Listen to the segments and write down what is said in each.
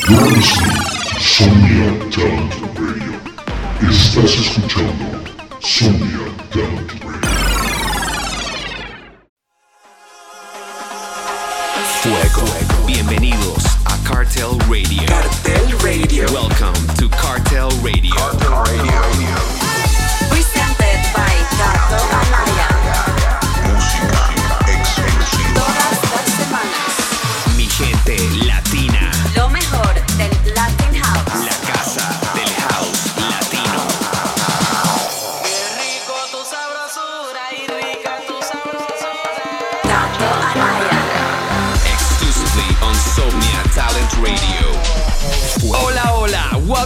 Sonia listening Talent Radio. Estás escuchando Sonya Talent Radio. Fuego. Bienvenidos a Cartel Radio. Cartel Radio. Welcome to Cartel Radio. Cartel Radio.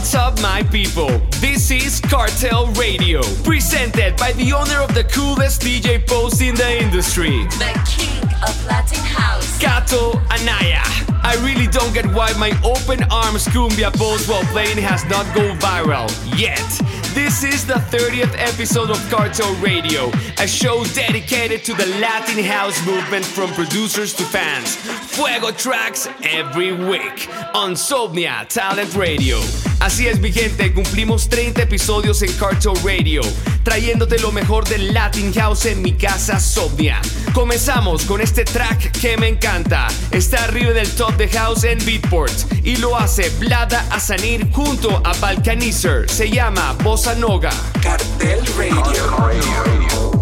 What's up, my people? This is Cartel Radio, presented by the owner of the coolest DJ post in the industry, the king of Latin house, Gato Anaya. I really don't get why my open arms cumbia post while playing has not gone viral yet. This is the 30th episode of Cartel Radio, a show dedicated to the Latin house movement from producers to fans. Fuego tracks every week on Sobnia Talent Radio. Así es, mi gente, cumplimos 30 episodios en Cartel Radio, trayéndote lo mejor del Latin House en mi casa Somnia. Comenzamos con este track que me encanta. Está arriba del top de House en Beatport y lo hace Vlada Azanir junto a Balkanizer. Se llama Bossa Noga. Cartel Radio. Cartel Radio.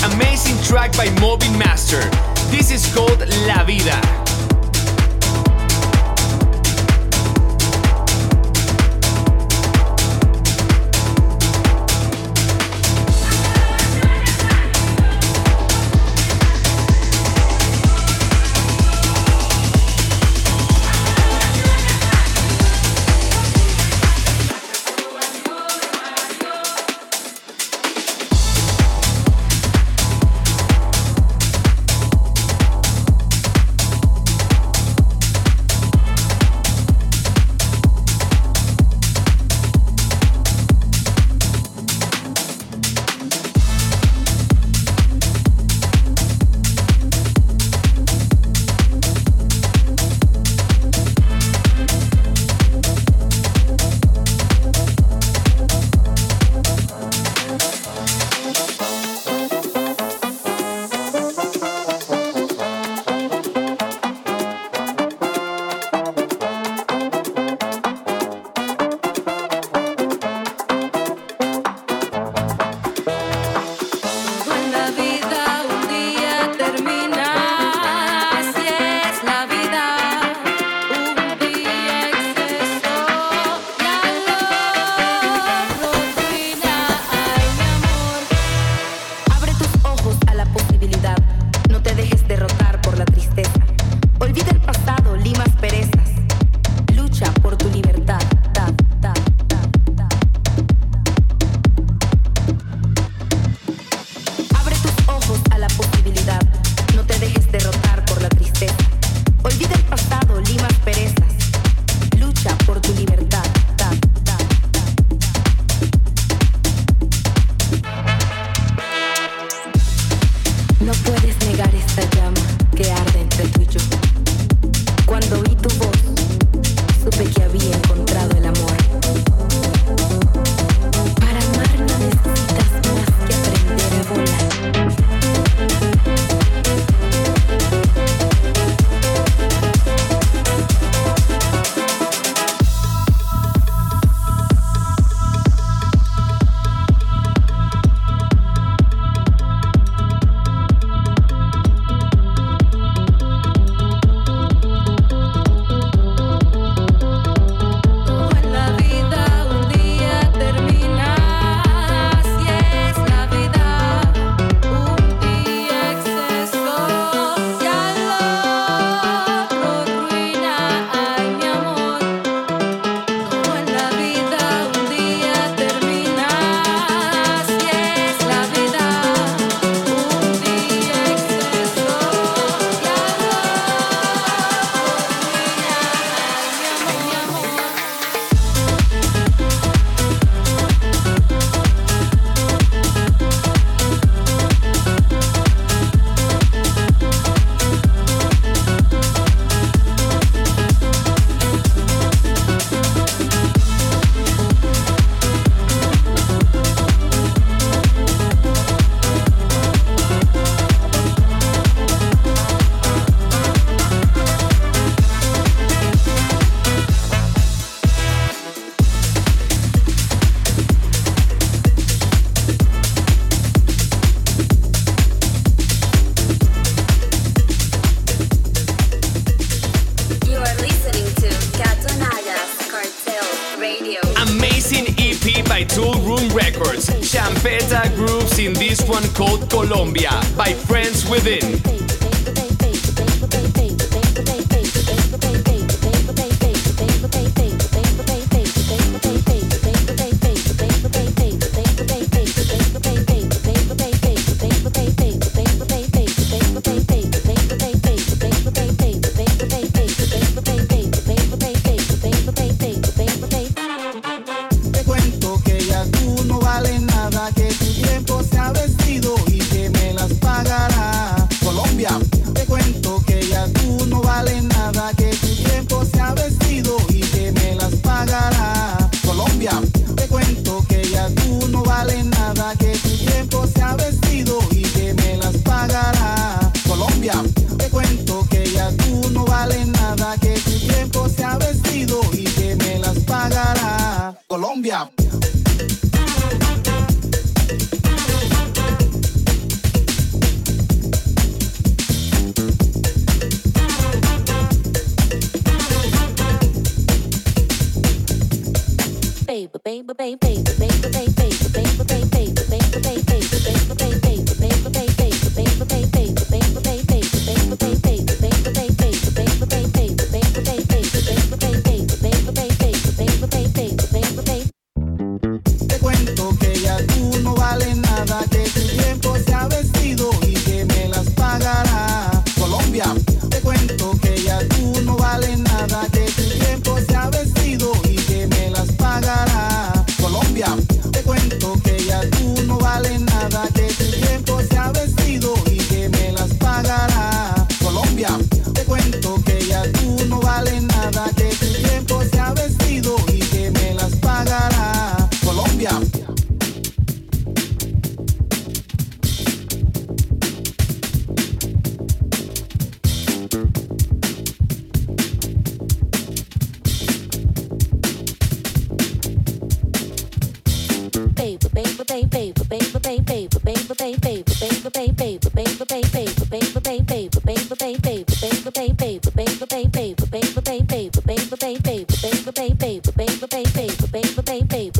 amazing track by Mobin Master. This is called La Vida.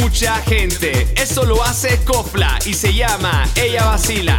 mucha gente. Eso lo hace Copla y se llama Ella Vacila.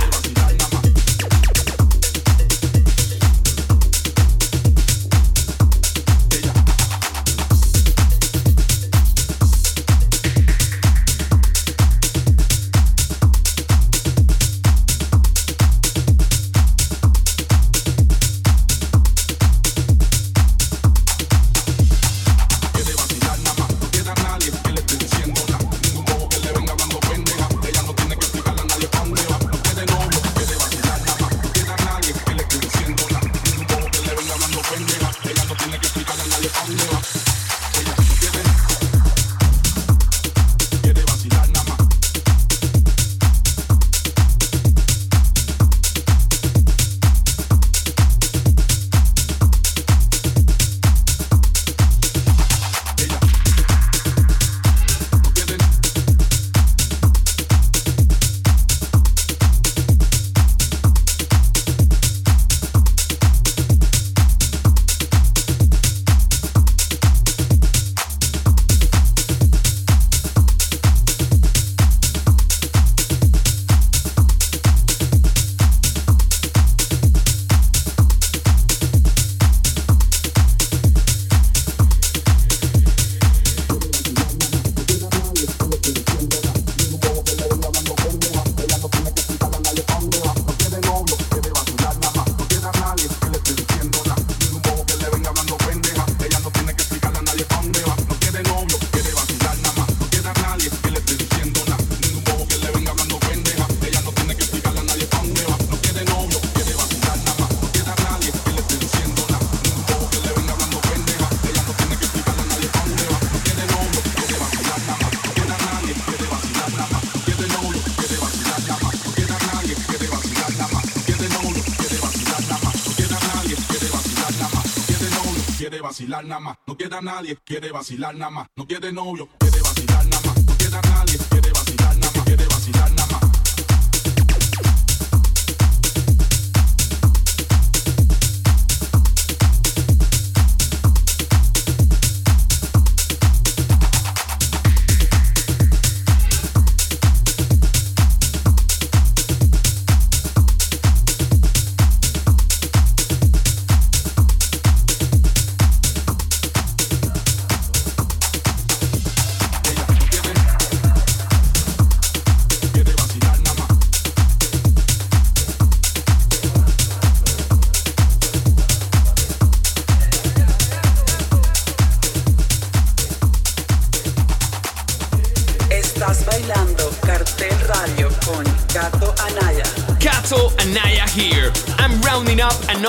nada más, no queda nadie, quiere vacilar nada más, no quiere novio, quiere vacilar nada más, no queda nadie, quiere vacilar nada más, quiere vacilar nada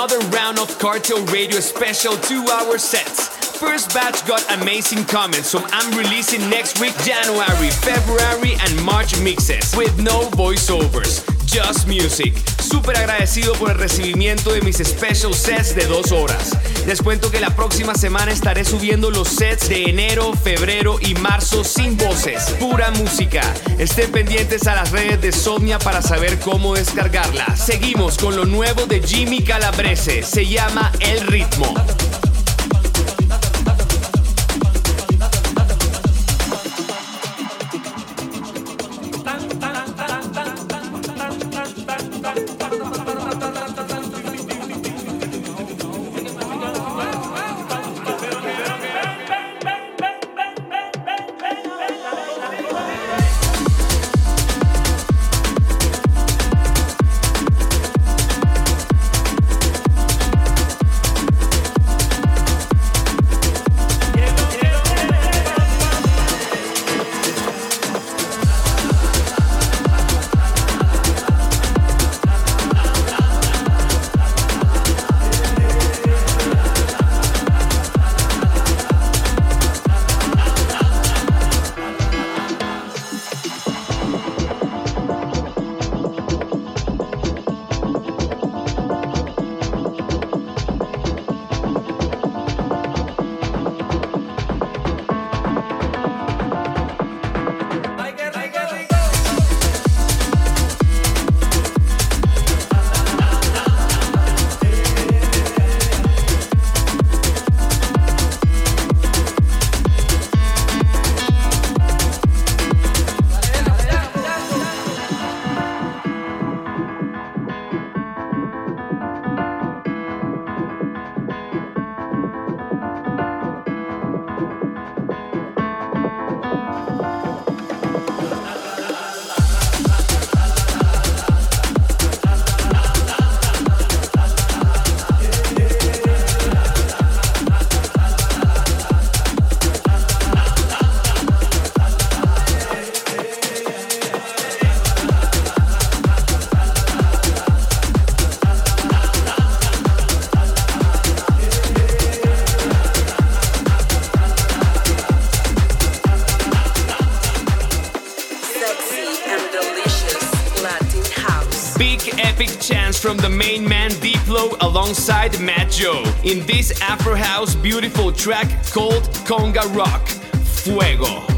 another round of Cartel Radio special two hour sets first batch got amazing comments, so I'm releasing next week January, February, and March mixes with no voiceovers. Just Music. Súper agradecido por el recibimiento de mis special sets de dos horas. Les cuento que la próxima semana estaré subiendo los sets de enero, febrero y marzo sin voces, pura música. Estén pendientes a las redes de Sonia para saber cómo descargarla. Seguimos con lo nuevo de Jimmy Calabrese, se llama El Ritmo. epic chance from the main man Diplo alongside Matt Joe in this Afro House beautiful track called Conga Rock Fuego.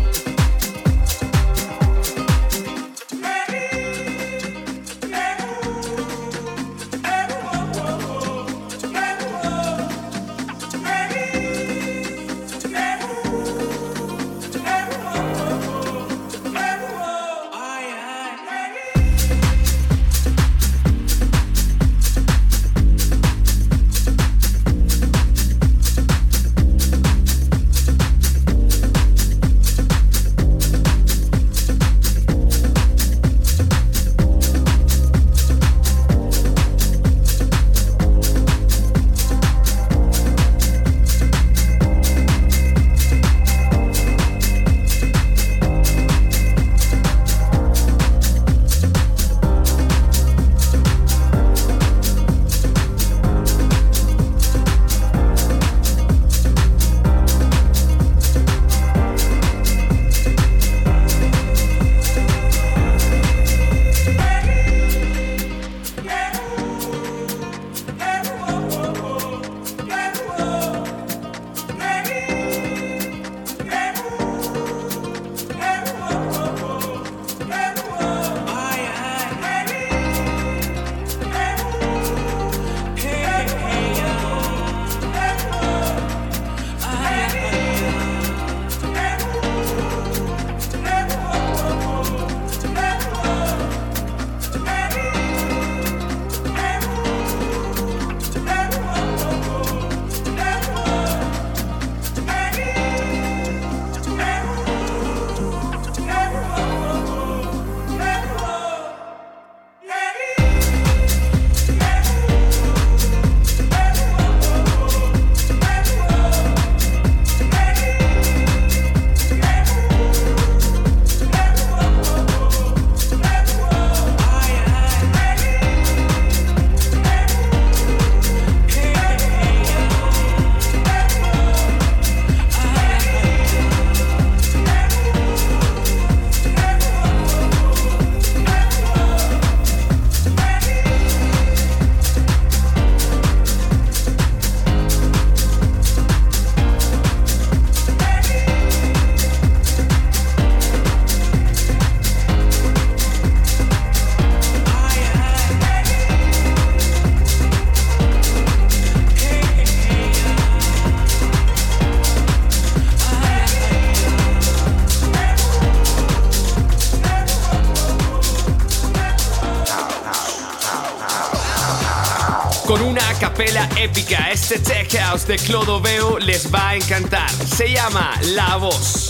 Este tech house de Clodoveo les va a encantar. Se llama La Voz.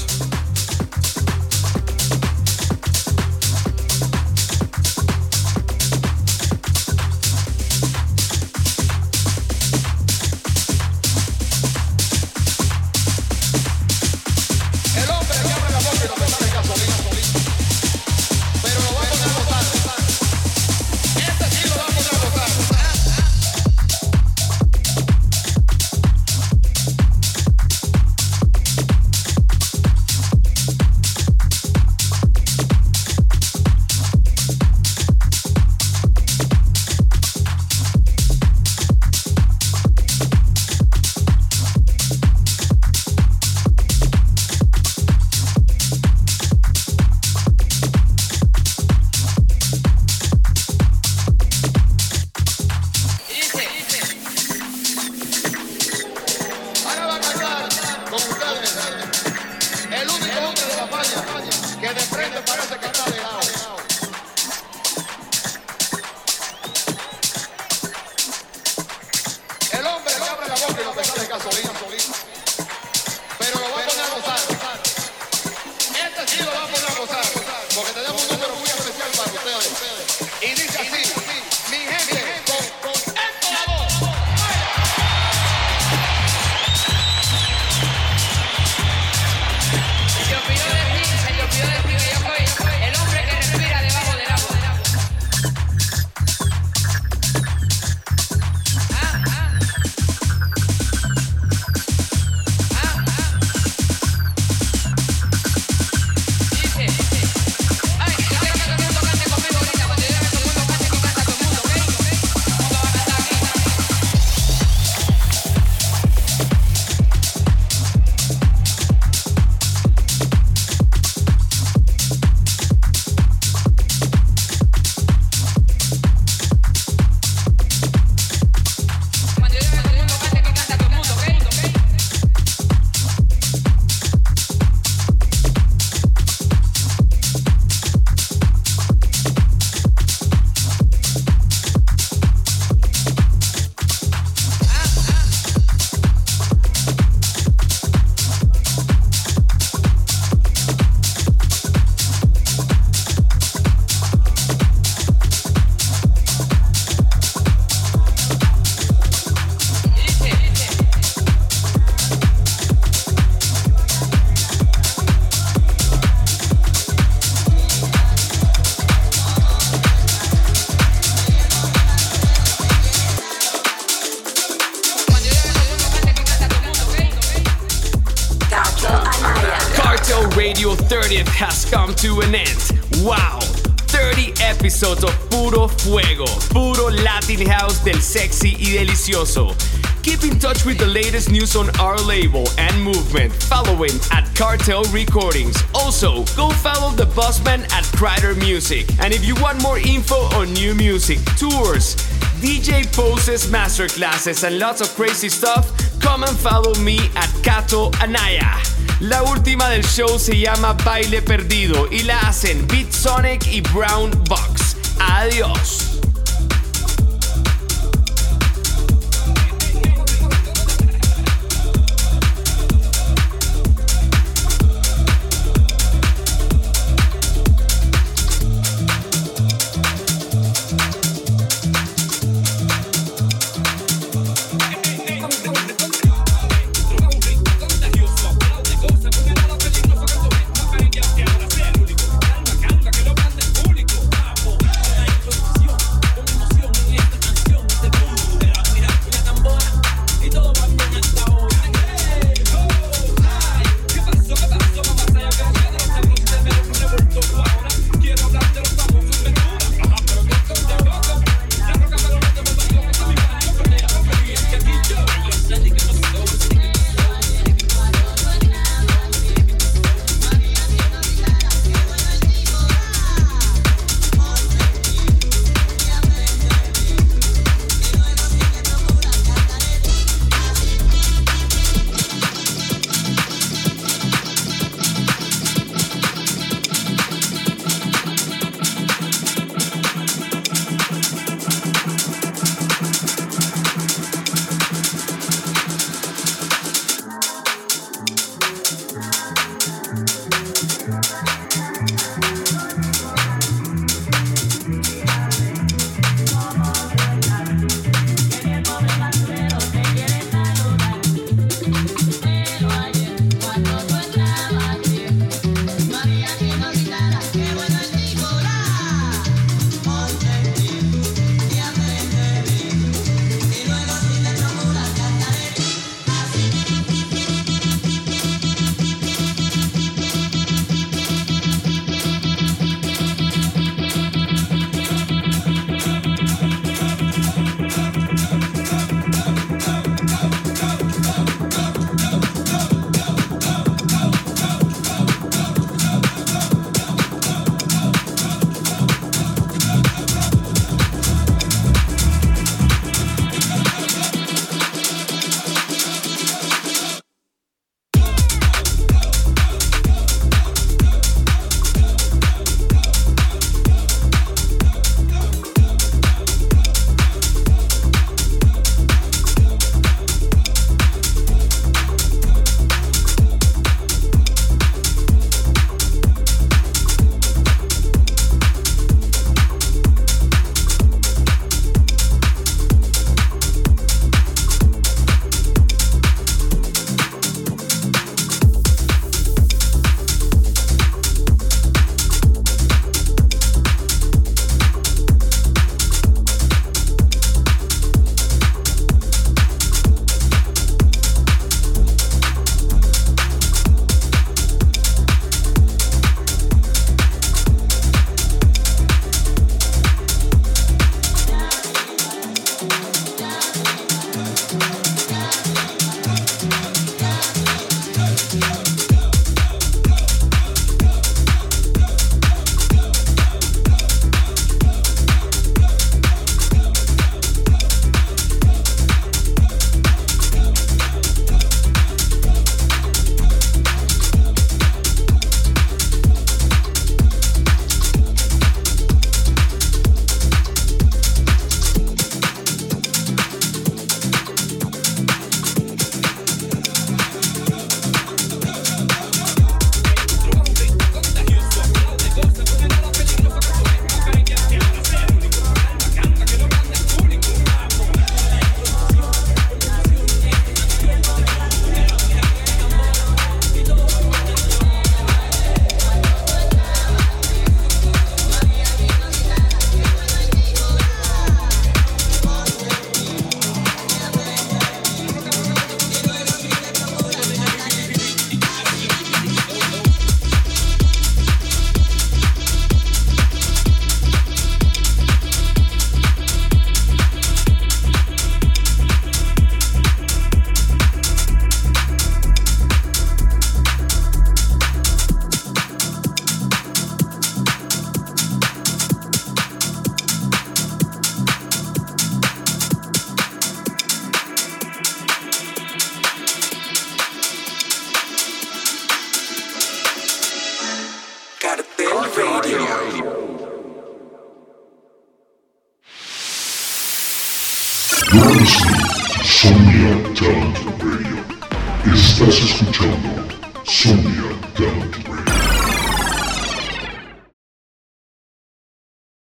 to an end. Wow. 30 episodes of puro fuego, puro Latin house del sexy y delicioso. Keep in touch with the latest news on our label and movement. Following at Cartel Recordings. Also, go follow the Bossman at Crider Music. And if you want more info on new music, tours, DJ poses, masterclasses, and lots of crazy stuff, come and follow me at Gato Anaya. La última del show se llama Baile Perdido y la hacen Beat Sonic y Brown Box. Adiós.